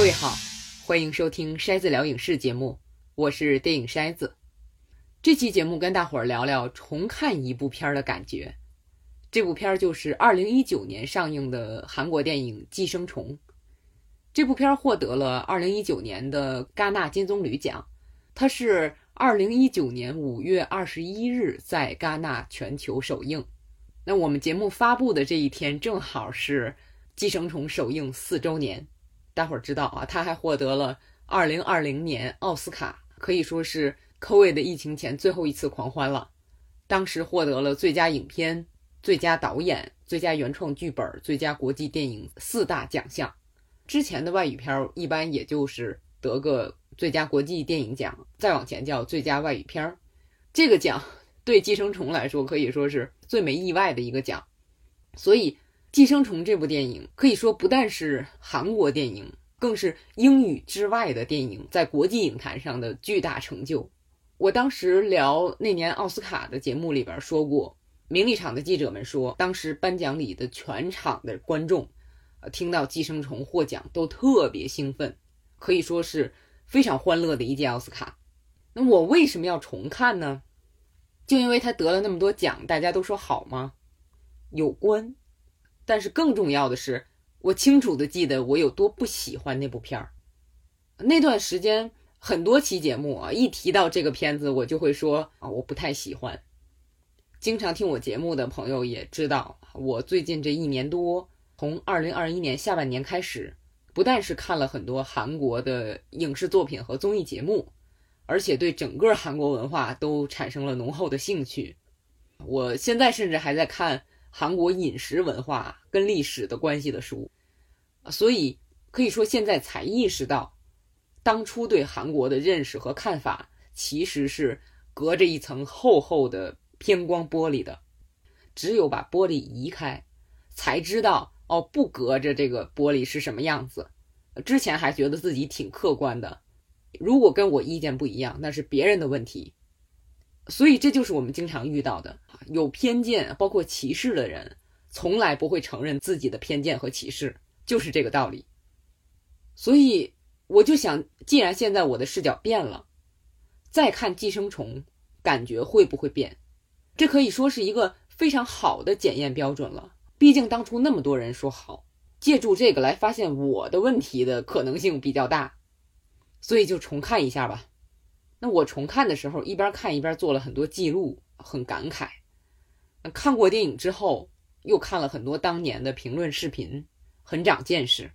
各位好，欢迎收听筛子聊影视节目，我是电影筛子。这期节目跟大伙儿聊聊重看一部片儿的感觉。这部片儿就是2019年上映的韩国电影《寄生虫》。这部片儿获得了2019年的戛纳金棕榈奖，它是2019年5月21日在戛纳全球首映。那我们节目发布的这一天正好是《寄生虫》首映四周年。大伙儿知道啊，他还获得了2020年奥斯卡，可以说是 COVID 的疫情前最后一次狂欢了。当时获得了最佳影片、最佳导演、最佳原创剧本、最佳国际电影四大奖项。之前的外语片一般也就是得个最佳国际电影奖，再往前叫最佳外语片儿。这个奖对《寄生虫》来说可以说是最没意外的一个奖，所以。《寄生虫》这部电影可以说不但是韩国电影，更是英语之外的电影在国际影坛上的巨大成就。我当时聊那年奥斯卡的节目里边说过，名利场的记者们说，当时颁奖礼的全场的观众，呃，听到《寄生虫》获奖都特别兴奋，可以说是非常欢乐的一届奥斯卡。那我为什么要重看呢？就因为他得了那么多奖，大家都说好吗？有关。但是更重要的是，我清楚的记得我有多不喜欢那部片儿。那段时间，很多期节目啊，一提到这个片子，我就会说啊，我不太喜欢。经常听我节目的朋友也知道，我最近这一年多，从二零二一年下半年开始，不但是看了很多韩国的影视作品和综艺节目，而且对整个韩国文化都产生了浓厚的兴趣。我现在甚至还在看。韩国饮食文化跟历史的关系的书，所以可以说现在才意识到，当初对韩国的认识和看法其实是隔着一层厚厚的偏光玻璃的。只有把玻璃移开，才知道哦，不隔着这个玻璃是什么样子。之前还觉得自己挺客观的，如果跟我意见不一样，那是别人的问题。所以这就是我们经常遇到的有偏见，包括歧视的人，从来不会承认自己的偏见和歧视，就是这个道理。所以我就想，既然现在我的视角变了，再看《寄生虫》，感觉会不会变？这可以说是一个非常好的检验标准了。毕竟当初那么多人说好，借助这个来发现我的问题的可能性比较大，所以就重看一下吧。那我重看的时候，一边看一边做了很多记录，很感慨。看过电影之后，又看了很多当年的评论视频，很长见识。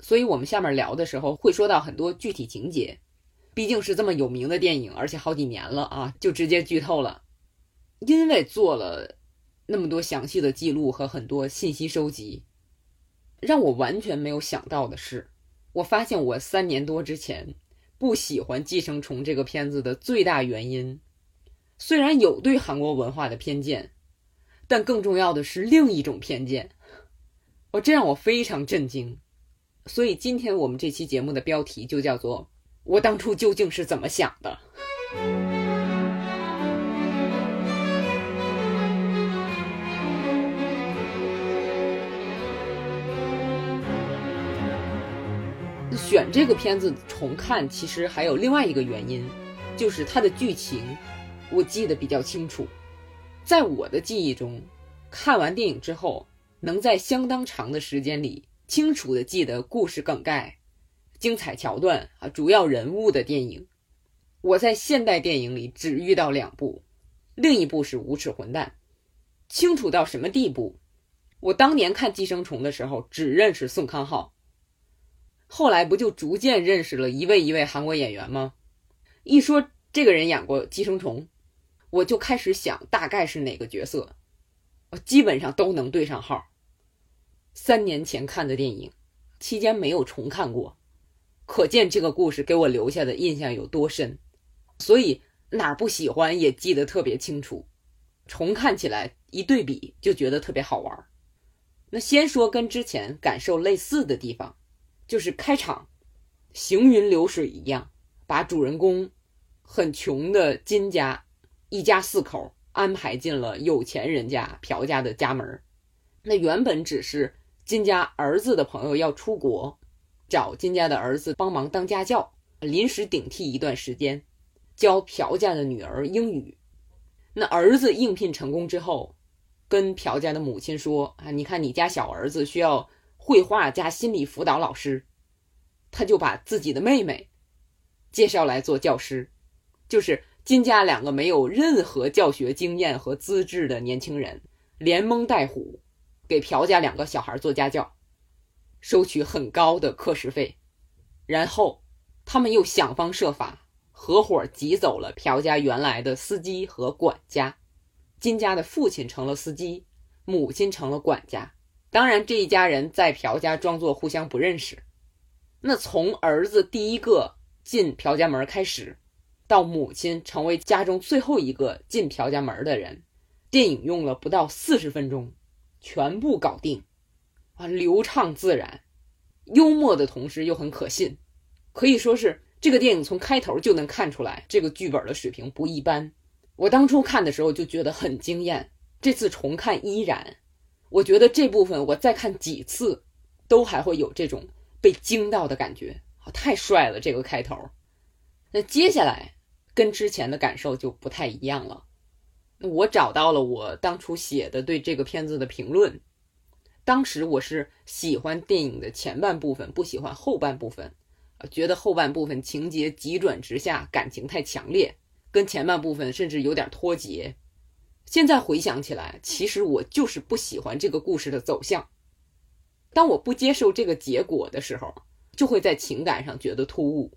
所以，我们下面聊的时候会说到很多具体情节。毕竟是这么有名的电影，而且好几年了啊，就直接剧透了。因为做了那么多详细的记录和很多信息收集，让我完全没有想到的是，我发现我三年多之前。不喜欢《寄生虫》这个片子的最大原因，虽然有对韩国文化的偏见，但更重要的是另一种偏见。哦，这让我非常震惊。所以今天我们这期节目的标题就叫做“我当初究竟是怎么想的”。选这个片子重看，其实还有另外一个原因，就是它的剧情我记得比较清楚。在我的记忆中，看完电影之后，能在相当长的时间里清楚的记得故事梗概、精彩桥段啊、主要人物的电影，我在现代电影里只遇到两部，另一部是《无耻混蛋》。清楚到什么地步？我当年看《寄生虫》的时候，只认识宋康昊。后来不就逐渐认识了一位一位韩国演员吗？一说这个人演过《寄生虫》，我就开始想大概是哪个角色，我基本上都能对上号。三年前看的电影，期间没有重看过，可见这个故事给我留下的印象有多深。所以哪儿不喜欢也记得特别清楚，重看起来一对比就觉得特别好玩。那先说跟之前感受类似的地方。就是开场，行云流水一样，把主人公很穷的金家一家四口安排进了有钱人家朴家的家门那原本只是金家儿子的朋友要出国，找金家的儿子帮忙当家教，临时顶替一段时间，教朴家的女儿英语。那儿子应聘成功之后，跟朴家的母亲说：“啊，你看你家小儿子需要绘画加心理辅导老师。”他就把自己的妹妹介绍来做教师，就是金家两个没有任何教学经验和资质的年轻人连蒙带唬，给朴家两个小孩做家教，收取很高的课时费，然后他们又想方设法合伙挤走了朴家原来的司机和管家，金家的父亲成了司机，母亲成了管家，当然这一家人在朴家装作互相不认识。那从儿子第一个进朴家门开始，到母亲成为家中最后一个进朴家门的人，电影用了不到四十分钟，全部搞定，啊，流畅自然，幽默的同时又很可信，可以说是这个电影从开头就能看出来这个剧本的水平不一般。我当初看的时候就觉得很惊艳，这次重看依然，我觉得这部分我再看几次，都还会有这种。被惊到的感觉，太帅了！这个开头，那接下来跟之前的感受就不太一样了。那我找到了我当初写的对这个片子的评论。当时我是喜欢电影的前半部分，不喜欢后半部分，觉得后半部分情节急转直下，感情太强烈，跟前半部分甚至有点脱节。现在回想起来，其实我就是不喜欢这个故事的走向。当我不接受这个结果的时候，就会在情感上觉得突兀。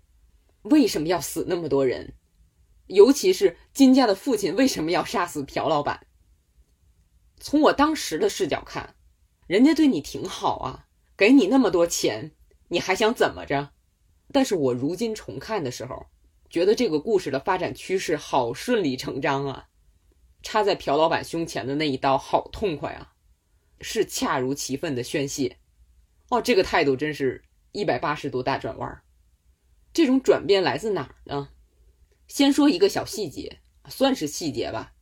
为什么要死那么多人？尤其是金家的父亲为什么要杀死朴老板？从我当时的视角看，人家对你挺好啊，给你那么多钱，你还想怎么着？但是我如今重看的时候，觉得这个故事的发展趋势好顺理成章啊！插在朴老板胸前的那一刀好痛快啊，是恰如其分的宣泄。哦，这个态度真是一百八十度大转弯这种转变来自哪儿呢？先说一个小细节，算是细节吧。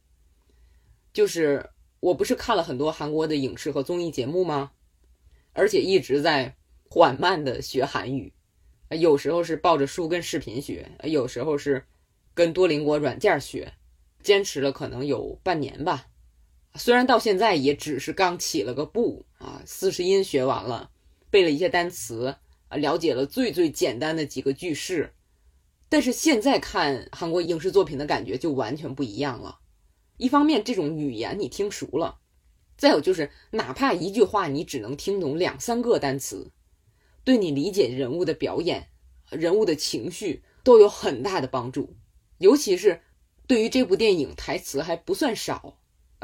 就是我不是看了很多韩国的影视和综艺节目吗？而且一直在缓慢的学韩语，有时候是抱着书跟视频学，有时候是跟多邻国软件学，坚持了可能有半年吧。虽然到现在也只是刚起了个步啊，四十音学完了。背了一些单词啊，了解了最最简单的几个句式，但是现在看韩国影视作品的感觉就完全不一样了。一方面，这种语言你听熟了；再有就是，哪怕一句话你只能听懂两三个单词，对你理解人物的表演、人物的情绪都有很大的帮助。尤其是对于这部电影台词还不算少，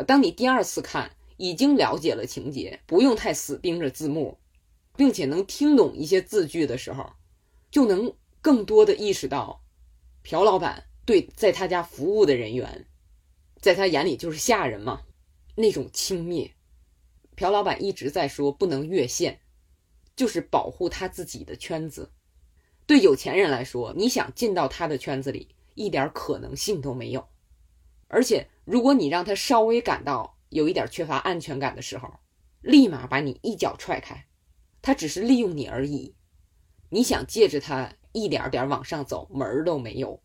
当你第二次看已经了解了情节，不用太死盯着字幕。并且能听懂一些字句的时候，就能更多的意识到，朴老板对在他家服务的人员，在他眼里就是下人嘛，那种轻蔑。朴老板一直在说不能越线，就是保护他自己的圈子。对有钱人来说，你想进到他的圈子里，一点可能性都没有。而且，如果你让他稍微感到有一点缺乏安全感的时候，立马把你一脚踹开。他只是利用你而已，你想借着他一点点往上走，门儿都没有。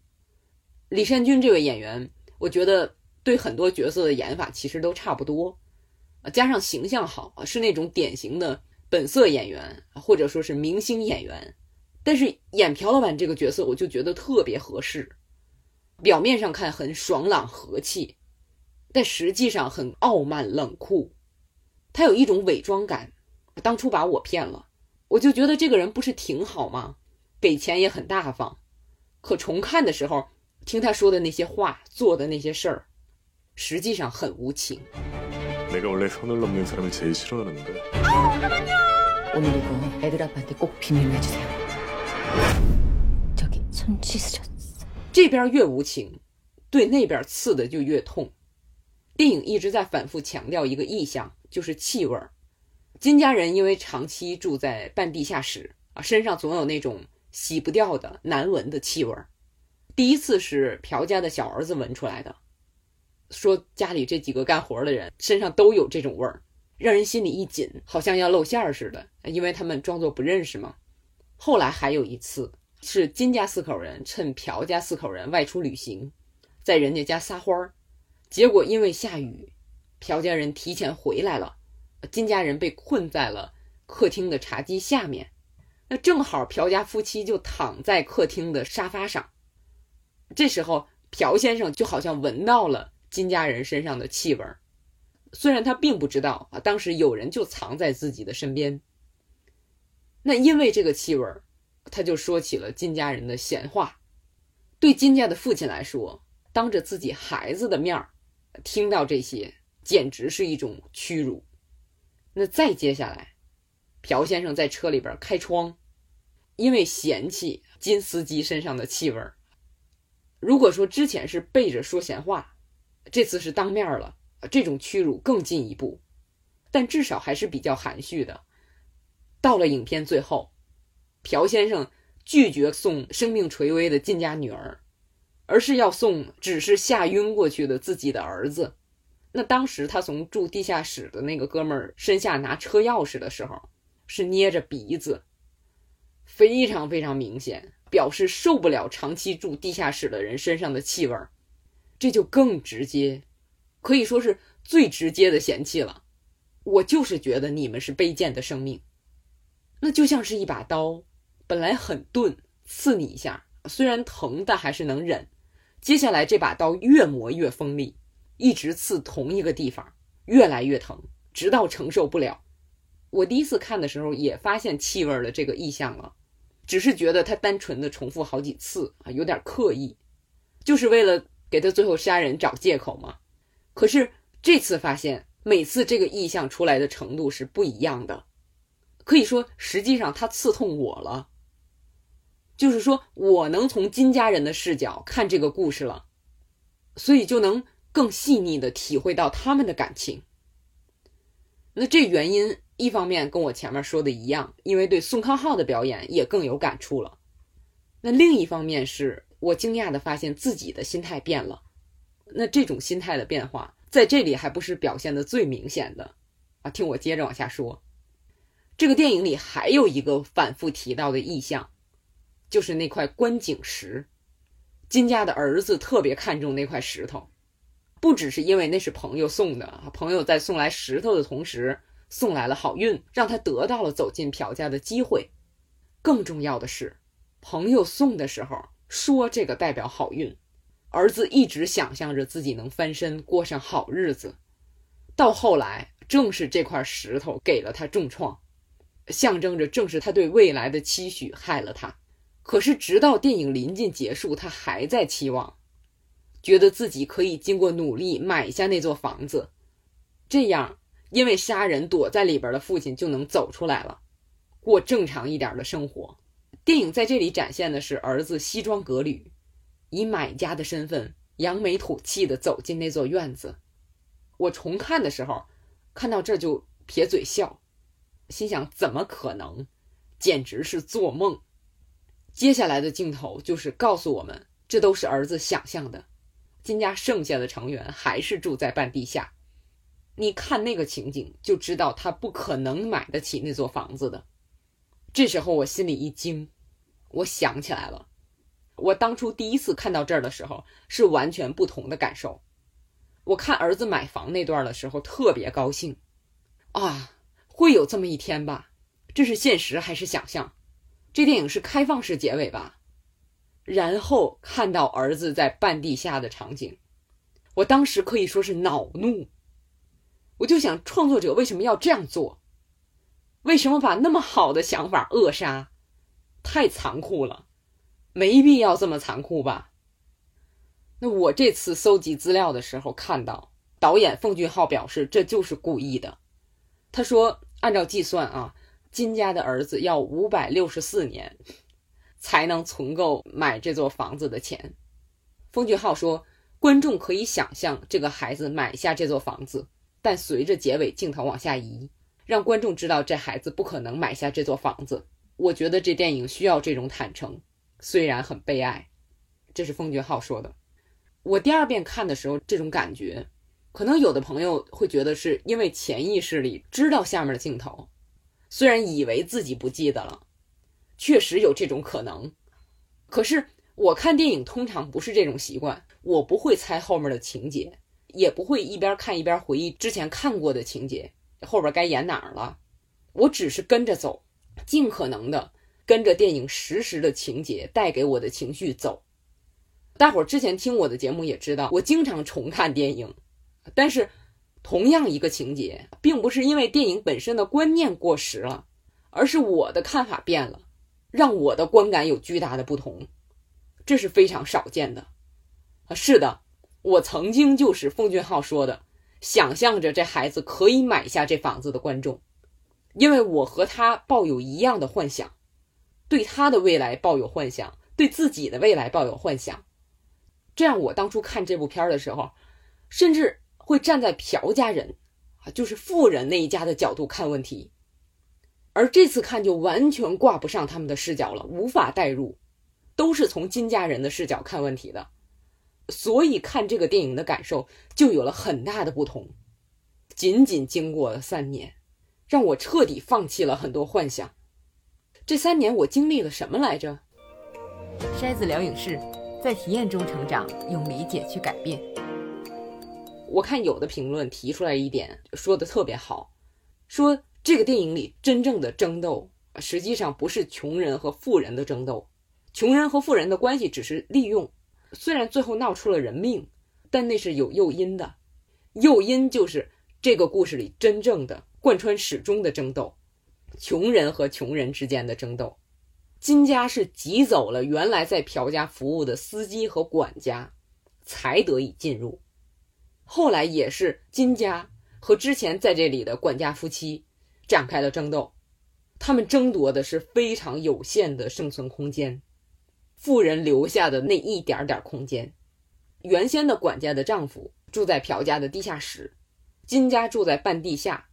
李善均这位演员，我觉得对很多角色的演法其实都差不多，加上形象好，是那种典型的本色演员，或者说是明星演员。但是演朴老板这个角色，我就觉得特别合适。表面上看很爽朗和气，但实际上很傲慢冷酷，他有一种伪装感。当初把我骗了，我就觉得这个人不是挺好吗？给钱也很大方。可重看的时候，听他说的那些话，做的那些事儿，实际上很无情。내가원래선을넘는사람을제일싫어하는데아잠깐만요오늘이거애들아빠한테꼭비밀로해주세요저기손씻으셨어 这边越无情，对那边刺的就越痛。电影一直在反复强调一个意象，就是气味儿。金家人因为长期住在半地下室啊，身上总有那种洗不掉的难闻的气味儿。第一次是朴家的小儿子闻出来的，说家里这几个干活的人身上都有这种味儿，让人心里一紧，好像要露馅儿似的。因为他们装作不认识嘛。后来还有一次，是金家四口人趁朴家四口人外出旅行，在人家家撒欢儿，结果因为下雨，朴家人提前回来了，金家人被困在了客厅的茶几下面。那正好朴家夫妻就躺在客厅的沙发上，这时候朴先生就好像闻到了金家人身上的气味儿，虽然他并不知道啊，当时有人就藏在自己的身边。那因为这个气味儿，他就说起了金家人的闲话。对金家的父亲来说，当着自己孩子的面儿听到这些，简直是一种屈辱。那再接下来，朴先生在车里边开窗，因为嫌弃金司机身上的气味。如果说之前是背着说闲话，这次是当面了，这种屈辱更进一步，但至少还是比较含蓄的。到了影片最后，朴先生拒绝送生命垂危的金家女儿，而是要送只是吓晕过去的自己的儿子。那当时他从住地下室的那个哥们儿身下拿车钥匙的时候，是捏着鼻子，非常非常明显，表示受不了长期住地下室的人身上的气味儿，这就更直接，可以说是最直接的嫌弃了。我就是觉得你们是卑贱的生命。那就像是一把刀，本来很钝，刺你一下，虽然疼，但还是能忍。接下来这把刀越磨越锋利，一直刺同一个地方，越来越疼，直到承受不了。我第一次看的时候也发现气味的这个意象了，只是觉得他单纯的重复好几次啊，有点刻意，就是为了给他最后杀人找借口嘛。可是这次发现，每次这个意象出来的程度是不一样的。可以说，实际上他刺痛我了。就是说我能从金家人的视角看这个故事了，所以就能更细腻的体会到他们的感情。那这原因一方面跟我前面说的一样，因为对宋康昊的表演也更有感触了。那另一方面是我惊讶的发现自己的心态变了。那这种心态的变化在这里还不是表现的最明显的啊！听我接着往下说。这个电影里还有一个反复提到的意象，就是那块观景石。金家的儿子特别看重那块石头，不只是因为那是朋友送的，朋友在送来石头的同时送来了好运，让他得到了走进朴家的机会。更重要的是，朋友送的时候说这个代表好运，儿子一直想象着自己能翻身过上好日子，到后来正是这块石头给了他重创。象征着正是他对未来的期许害了他，可是直到电影临近结束，他还在期望，觉得自己可以经过努力买下那座房子，这样因为杀人躲在里边的父亲就能走出来了，过正常一点的生活。电影在这里展现的是儿子西装革履，以买家的身份扬眉吐气的走进那座院子。我重看的时候，看到这就撇嘴笑。心想：怎么可能？简直是做梦！接下来的镜头就是告诉我们，这都是儿子想象的。金家剩下的成员还是住在半地下。你看那个情景，就知道他不可能买得起那座房子的。这时候我心里一惊，我想起来了，我当初第一次看到这儿的时候是完全不同的感受。我看儿子买房那段的时候特别高兴，啊！会有这么一天吧？这是现实还是想象？这电影是开放式结尾吧？然后看到儿子在半地下的场景，我当时可以说是恼怒。我就想，创作者为什么要这样做？为什么把那么好的想法扼杀？太残酷了，没必要这么残酷吧？那我这次搜集资料的时候看到，导演奉俊昊表示这就是故意的。他说。按照计算啊，金家的儿子要五百六十四年才能存够买这座房子的钱。封俊浩说，观众可以想象这个孩子买下这座房子，但随着结尾镜头往下移，让观众知道这孩子不可能买下这座房子。我觉得这电影需要这种坦诚，虽然很悲哀。这是封俊浩说的。我第二遍看的时候，这种感觉。可能有的朋友会觉得是因为潜意识里知道下面的镜头，虽然以为自己不记得了，确实有这种可能。可是我看电影通常不是这种习惯，我不会猜后面的情节，也不会一边看一边回忆之前看过的情节，后边该演哪儿了。我只是跟着走，尽可能的跟着电影实时的情节带给我的情绪走。大伙儿之前听我的节目也知道，我经常重看电影，但是同样一个情节，并不是因为电影本身的观念过时了，而是我的看法变了，让我的观感有巨大的不同，这是非常少见的。啊，是的，我曾经就是奉俊昊说的，想象着这孩子可以买下这房子的观众，因为我和他抱有一样的幻想，对他的未来抱有幻想，对自己的未来抱有幻想。这样，我当初看这部片儿的时候，甚至会站在朴家人，啊，就是富人那一家的角度看问题，而这次看就完全挂不上他们的视角了，无法代入，都是从金家人的视角看问题的，所以看这个电影的感受就有了很大的不同。仅仅经过了三年，让我彻底放弃了很多幻想。这三年我经历了什么来着？筛子聊影视。在体验中成长，用理解去改变。我看有的评论提出来一点，说的特别好，说这个电影里真正的争斗，实际上不是穷人和富人的争斗，穷人和富人的关系只是利用，虽然最后闹出了人命，但那是有诱因的，诱因就是这个故事里真正的贯穿始终的争斗，穷人和穷人之间的争斗。金家是挤走了原来在朴家服务的司机和管家，才得以进入。后来也是金家和之前在这里的管家夫妻展开了争斗，他们争夺的是非常有限的生存空间，富人留下的那一点点空间。原先的管家的丈夫住在朴家的地下室，金家住在半地下。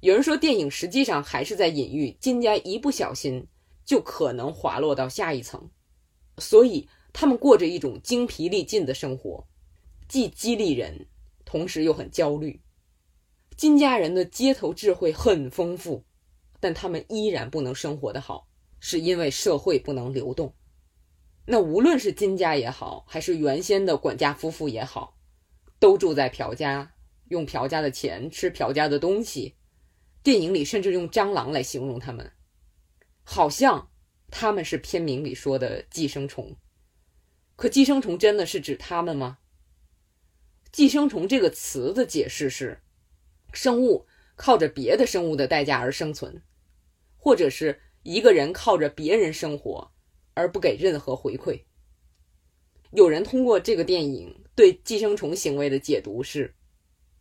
有人说，电影实际上还是在隐喻金家一不小心。就可能滑落到下一层，所以他们过着一种精疲力尽的生活，既激励人，同时又很焦虑。金家人的街头智慧很丰富，但他们依然不能生活的好，是因为社会不能流动。那无论是金家也好，还是原先的管家夫妇也好，都住在朴家，用朴家的钱吃朴家的东西。电影里甚至用蟑螂来形容他们。好像他们是片名里说的寄生虫，可寄生虫真的是指他们吗？寄生虫这个词的解释是，生物靠着别的生物的代价而生存，或者是一个人靠着别人生活而不给任何回馈。有人通过这个电影对寄生虫行为的解读是，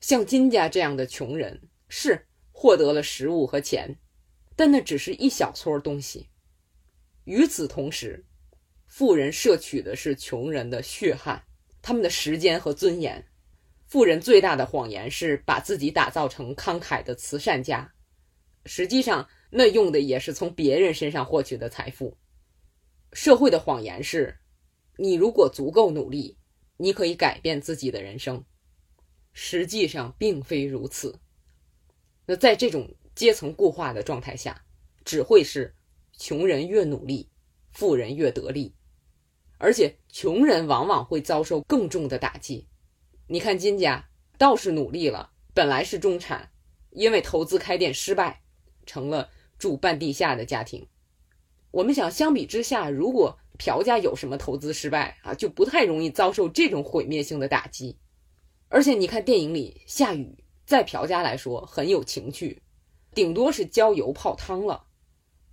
像金家这样的穷人是获得了食物和钱。但那只是一小撮东西。与此同时，富人摄取的是穷人的血汗、他们的时间和尊严。富人最大的谎言是把自己打造成慷慨的慈善家，实际上那用的也是从别人身上获取的财富。社会的谎言是，你如果足够努力，你可以改变自己的人生。实际上并非如此。那在这种。阶层固化的状态下，只会是穷人越努力，富人越得利，而且穷人往往会遭受更重的打击。你看金家倒是努力了，本来是中产，因为投资开店失败，成了住半地下的家庭。我们想，相比之下，如果朴家有什么投资失败啊，就不太容易遭受这种毁灭性的打击。而且你看电影里夏雨在朴家来说很有情趣。顶多是浇油泡汤了，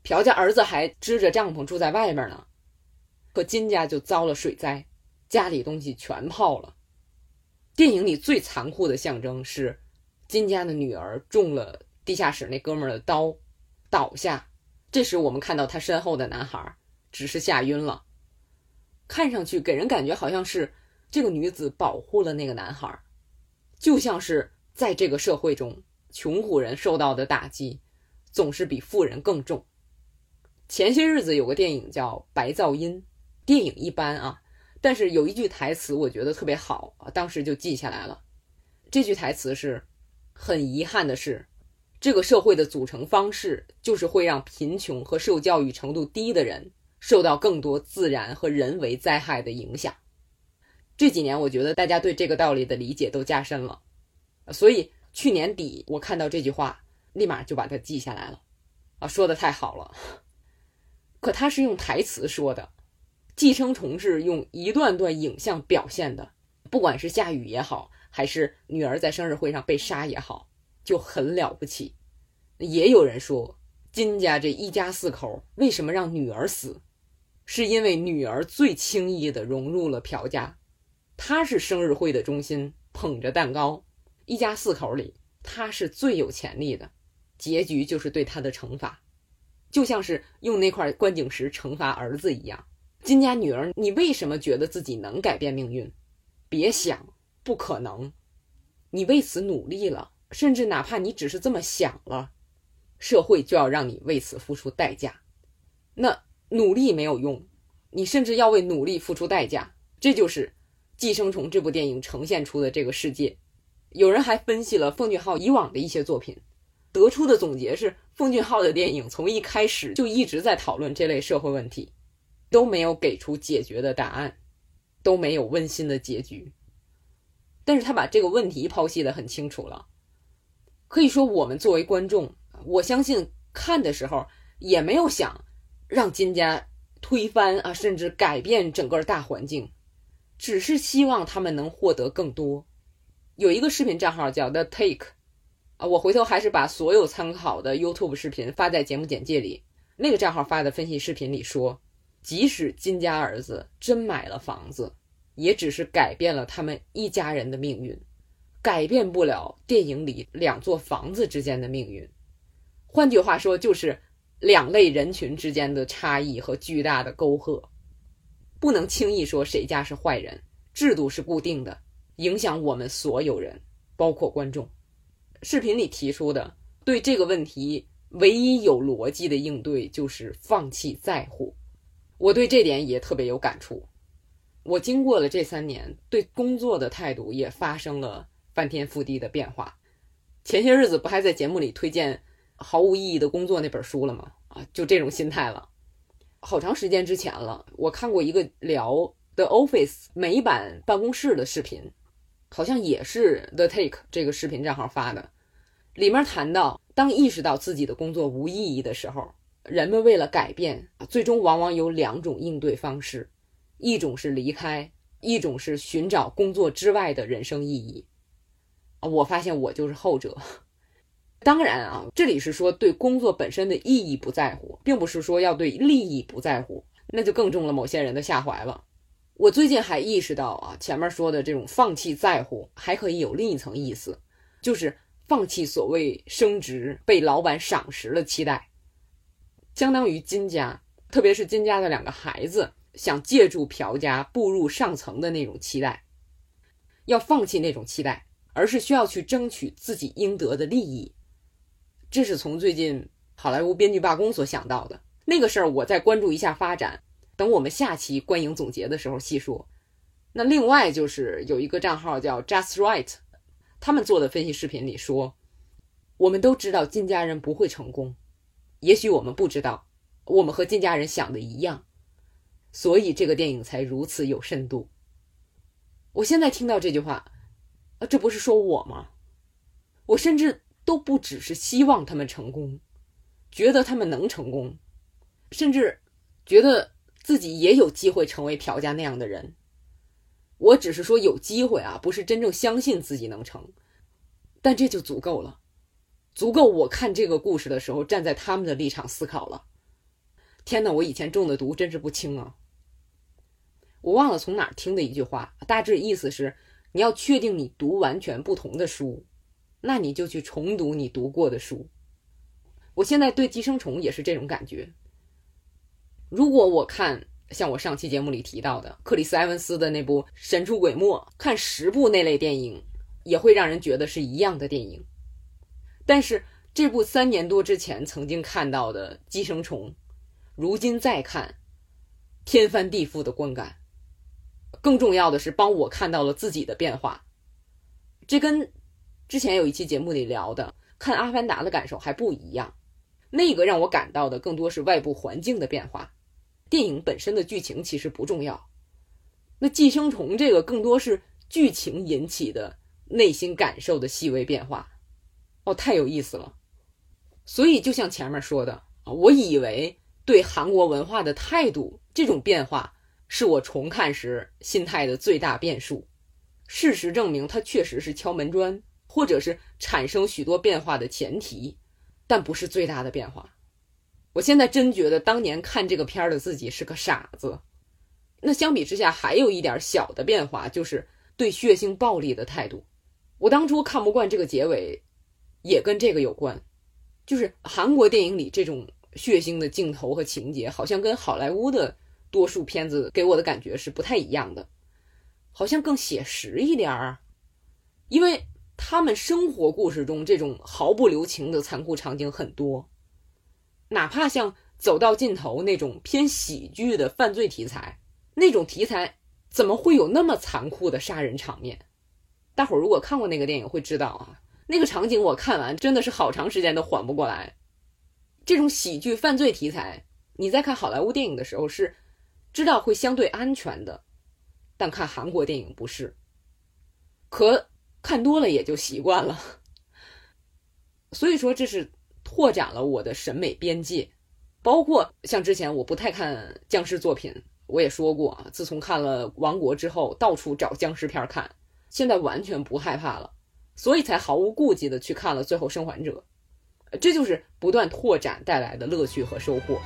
朴家儿子还支着帐篷住在外面呢，可金家就遭了水灾，家里东西全泡了。电影里最残酷的象征是，金家的女儿中了地下室那哥们儿的刀，倒下。这时我们看到他身后的男孩只是吓晕了，看上去给人感觉好像是这个女子保护了那个男孩，就像是在这个社会中。穷苦人受到的打击总是比富人更重。前些日子有个电影叫《白噪音》，电影一般啊，但是有一句台词我觉得特别好啊，当时就记下来了。这句台词是：“很遗憾的是，这个社会的组成方式就是会让贫穷和受教育程度低的人受到更多自然和人为灾害的影响。这几年，我觉得大家对这个道理的理解都加深了，所以去年底我看到这句话，立马就把它记下来了。啊，说的太好了。可他是用台词说的，寄生虫是用一段段影像表现的，不管是下雨也好，还是女儿在生日会上被杀也好，就很了不起。也有人说，金家这一家四口为什么让女儿死，是因为女儿最轻易的融入了朴家，她是生日会的中心，捧着蛋糕，一家四口里她是最有潜力的，结局就是对她的惩罚。就像是用那块观景石惩罚儿子一样，金家女儿，你为什么觉得自己能改变命运？别想，不可能。你为此努力了，甚至哪怕你只是这么想了，社会就要让你为此付出代价。那努力没有用，你甚至要为努力付出代价。这就是《寄生虫》这部电影呈现出的这个世界。有人还分析了奉俊昊以往的一些作品。得出的总结是，奉俊昊的电影从一开始就一直在讨论这类社会问题，都没有给出解决的答案，都没有温馨的结局。但是他把这个问题剖析的很清楚了。可以说，我们作为观众，我相信看的时候也没有想让金家推翻啊，甚至改变整个大环境，只是希望他们能获得更多。有一个视频账号叫 The Take。啊，我回头还是把所有参考的 YouTube 视频发在节目简介里。那个账号发的分析视频里说，即使金家儿子真买了房子，也只是改变了他们一家人的命运，改变不了电影里两座房子之间的命运。换句话说，就是两类人群之间的差异和巨大的沟壑，不能轻易说谁家是坏人。制度是固定的，影响我们所有人，包括观众。视频里提出的对这个问题唯一有逻辑的应对就是放弃在乎，我对这点也特别有感触。我经过了这三年，对工作的态度也发生了翻天覆地的变化。前些日子不还在节目里推荐《毫无意义的工作》那本书了吗？啊，就这种心态了。好长时间之前了，我看过一个聊《The Office》美版办公室的视频。好像也是 The Take 这个视频账号发的，里面谈到，当意识到自己的工作无意义的时候，人们为了改变，最终往往有两种应对方式，一种是离开，一种是寻找工作之外的人生意义。啊，我发现我就是后者。当然啊，这里是说对工作本身的意义不在乎，并不是说要对利益不在乎，那就更中了某些人的下怀了。我最近还意识到啊，前面说的这种放弃在乎，还可以有另一层意思，就是放弃所谓升职、被老板赏识的期待，相当于金家，特别是金家的两个孩子想借助朴家步入上层的那种期待，要放弃那种期待，而是需要去争取自己应得的利益。这是从最近好莱坞编剧罢工所想到的那个事儿，我再关注一下发展。等我们下期观影总结的时候细说。那另外就是有一个账号叫 Just Right，他们做的分析视频里说，我们都知道金家人不会成功，也许我们不知道，我们和金家人想的一样，所以这个电影才如此有深度。我现在听到这句话，啊，这不是说我吗？我甚至都不只是希望他们成功，觉得他们能成功，甚至觉得。自己也有机会成为朴家那样的人，我只是说有机会啊，不是真正相信自己能成，但这就足够了，足够我看这个故事的时候站在他们的立场思考了。天哪，我以前中的毒真是不轻啊！我忘了从哪儿听的一句话，大致意思是：你要确定你读完全不同的书，那你就去重读你读过的书。我现在对《寄生虫》也是这种感觉。如果我看像我上期节目里提到的克里斯·埃文斯的那部《神出鬼没》，看十部那类电影，也会让人觉得是一样的电影。但是这部三年多之前曾经看到的《寄生虫》，如今再看，天翻地覆的观感。更重要的是，帮我看到了自己的变化。这跟之前有一期节目里聊的看《阿凡达》的感受还不一样。那个让我感到的更多是外部环境的变化，电影本身的剧情其实不重要。那寄生虫这个更多是剧情引起的内心感受的细微变化，哦，太有意思了。所以就像前面说的啊，我以为对韩国文化的态度这种变化是我重看时心态的最大变数。事实证明，它确实是敲门砖，或者是产生许多变化的前提。但不是最大的变化。我现在真觉得当年看这个片儿的自己是个傻子。那相比之下，还有一点小的变化，就是对血腥暴力的态度。我当初看不惯这个结尾，也跟这个有关。就是韩国电影里这种血腥的镜头和情节，好像跟好莱坞的多数片子给我的感觉是不太一样的，好像更写实一点儿，因为。他们生活故事中这种毫不留情的残酷场景很多，哪怕像走到尽头那种偏喜剧的犯罪题材，那种题材怎么会有那么残酷的杀人场面？大伙儿如果看过那个电影会知道啊，那个场景我看完真的是好长时间都缓不过来。这种喜剧犯罪题材，你在看好莱坞电影的时候是知道会相对安全的，但看韩国电影不是，可。看多了也就习惯了，所以说这是拓展了我的审美边界，包括像之前我不太看僵尸作品，我也说过，自从看了《王国》之后，到处找僵尸片看，现在完全不害怕了，所以才毫无顾忌的去看了《最后生还者》，这就是不断拓展带来的乐趣和收获。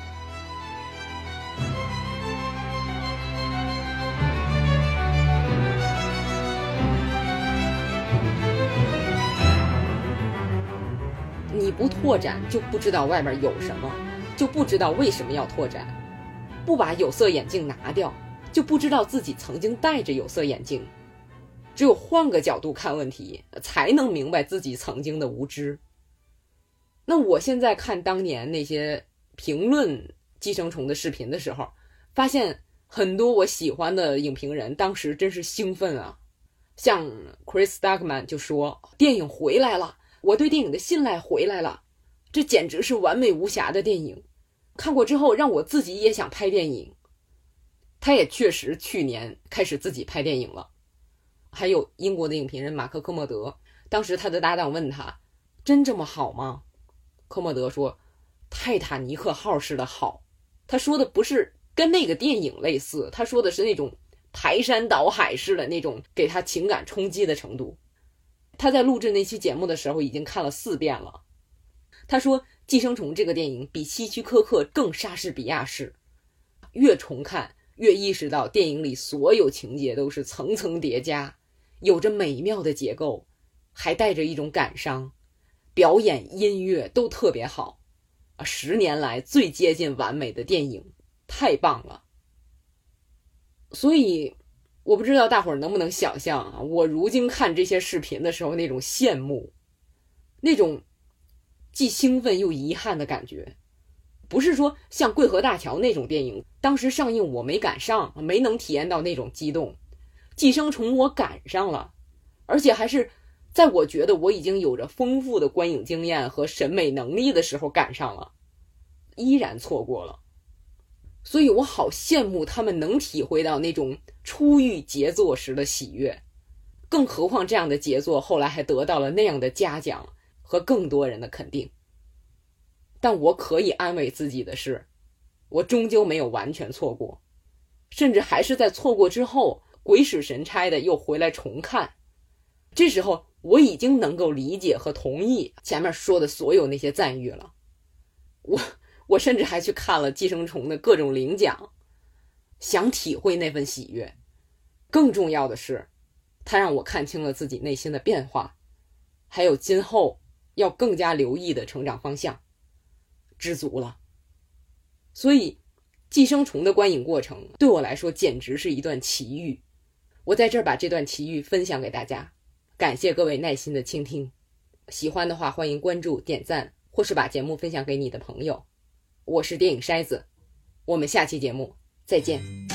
你不拓展，就不知道外面有什么，就不知道为什么要拓展；不把有色眼镜拿掉，就不知道自己曾经戴着有色眼镜。只有换个角度看问题，才能明白自己曾经的无知。那我现在看当年那些评论《寄生虫》的视频的时候，发现很多我喜欢的影评人当时真是兴奋啊，像 Chris Dugman 就说：“电影回来了。”我对电影的信赖回来了，这简直是完美无瑕的电影。看过之后，让我自己也想拍电影。他也确实去年开始自己拍电影了。还有英国的影评人马克·科莫德，当时他的搭档问他：“真这么好吗？”科莫德说：“泰坦尼克号式的好。”他说的不是跟那个电影类似，他说的是那种排山倒海式的那种给他情感冲击的程度。他在录制那期节目的时候已经看了四遍了。他说，《寄生虫》这个电影比希区柯克更莎士比亚式，越重看越意识到电影里所有情节都是层层叠加，有着美妙的结构，还带着一种感伤，表演、音乐都特别好，啊，十年来最接近完美的电影，太棒了。所以。我不知道大伙儿能不能想象啊，我如今看这些视频的时候那种羡慕，那种既兴奋又遗憾的感觉，不是说像《桂河大桥》那种电影，当时上映我没赶上，没能体验到那种激动，《寄生虫》我赶上了，而且还是在我觉得我已经有着丰富的观影经验和审美能力的时候赶上了，依然错过了。所以我好羡慕他们能体会到那种初遇杰作时的喜悦，更何况这样的杰作后来还得到了那样的嘉奖和更多人的肯定。但我可以安慰自己的是，我终究没有完全错过，甚至还是在错过之后鬼使神差的又回来重看。这时候我已经能够理解和同意前面说的所有那些赞誉了。我。我甚至还去看了《寄生虫》的各种领奖，想体会那份喜悦。更重要的是，它让我看清了自己内心的变化，还有今后要更加留意的成长方向。知足了。所以，《寄生虫》的观影过程对我来说简直是一段奇遇。我在这儿把这段奇遇分享给大家，感谢各位耐心的倾听。喜欢的话，欢迎关注、点赞，或是把节目分享给你的朋友。我是电影筛子，我们下期节目再见。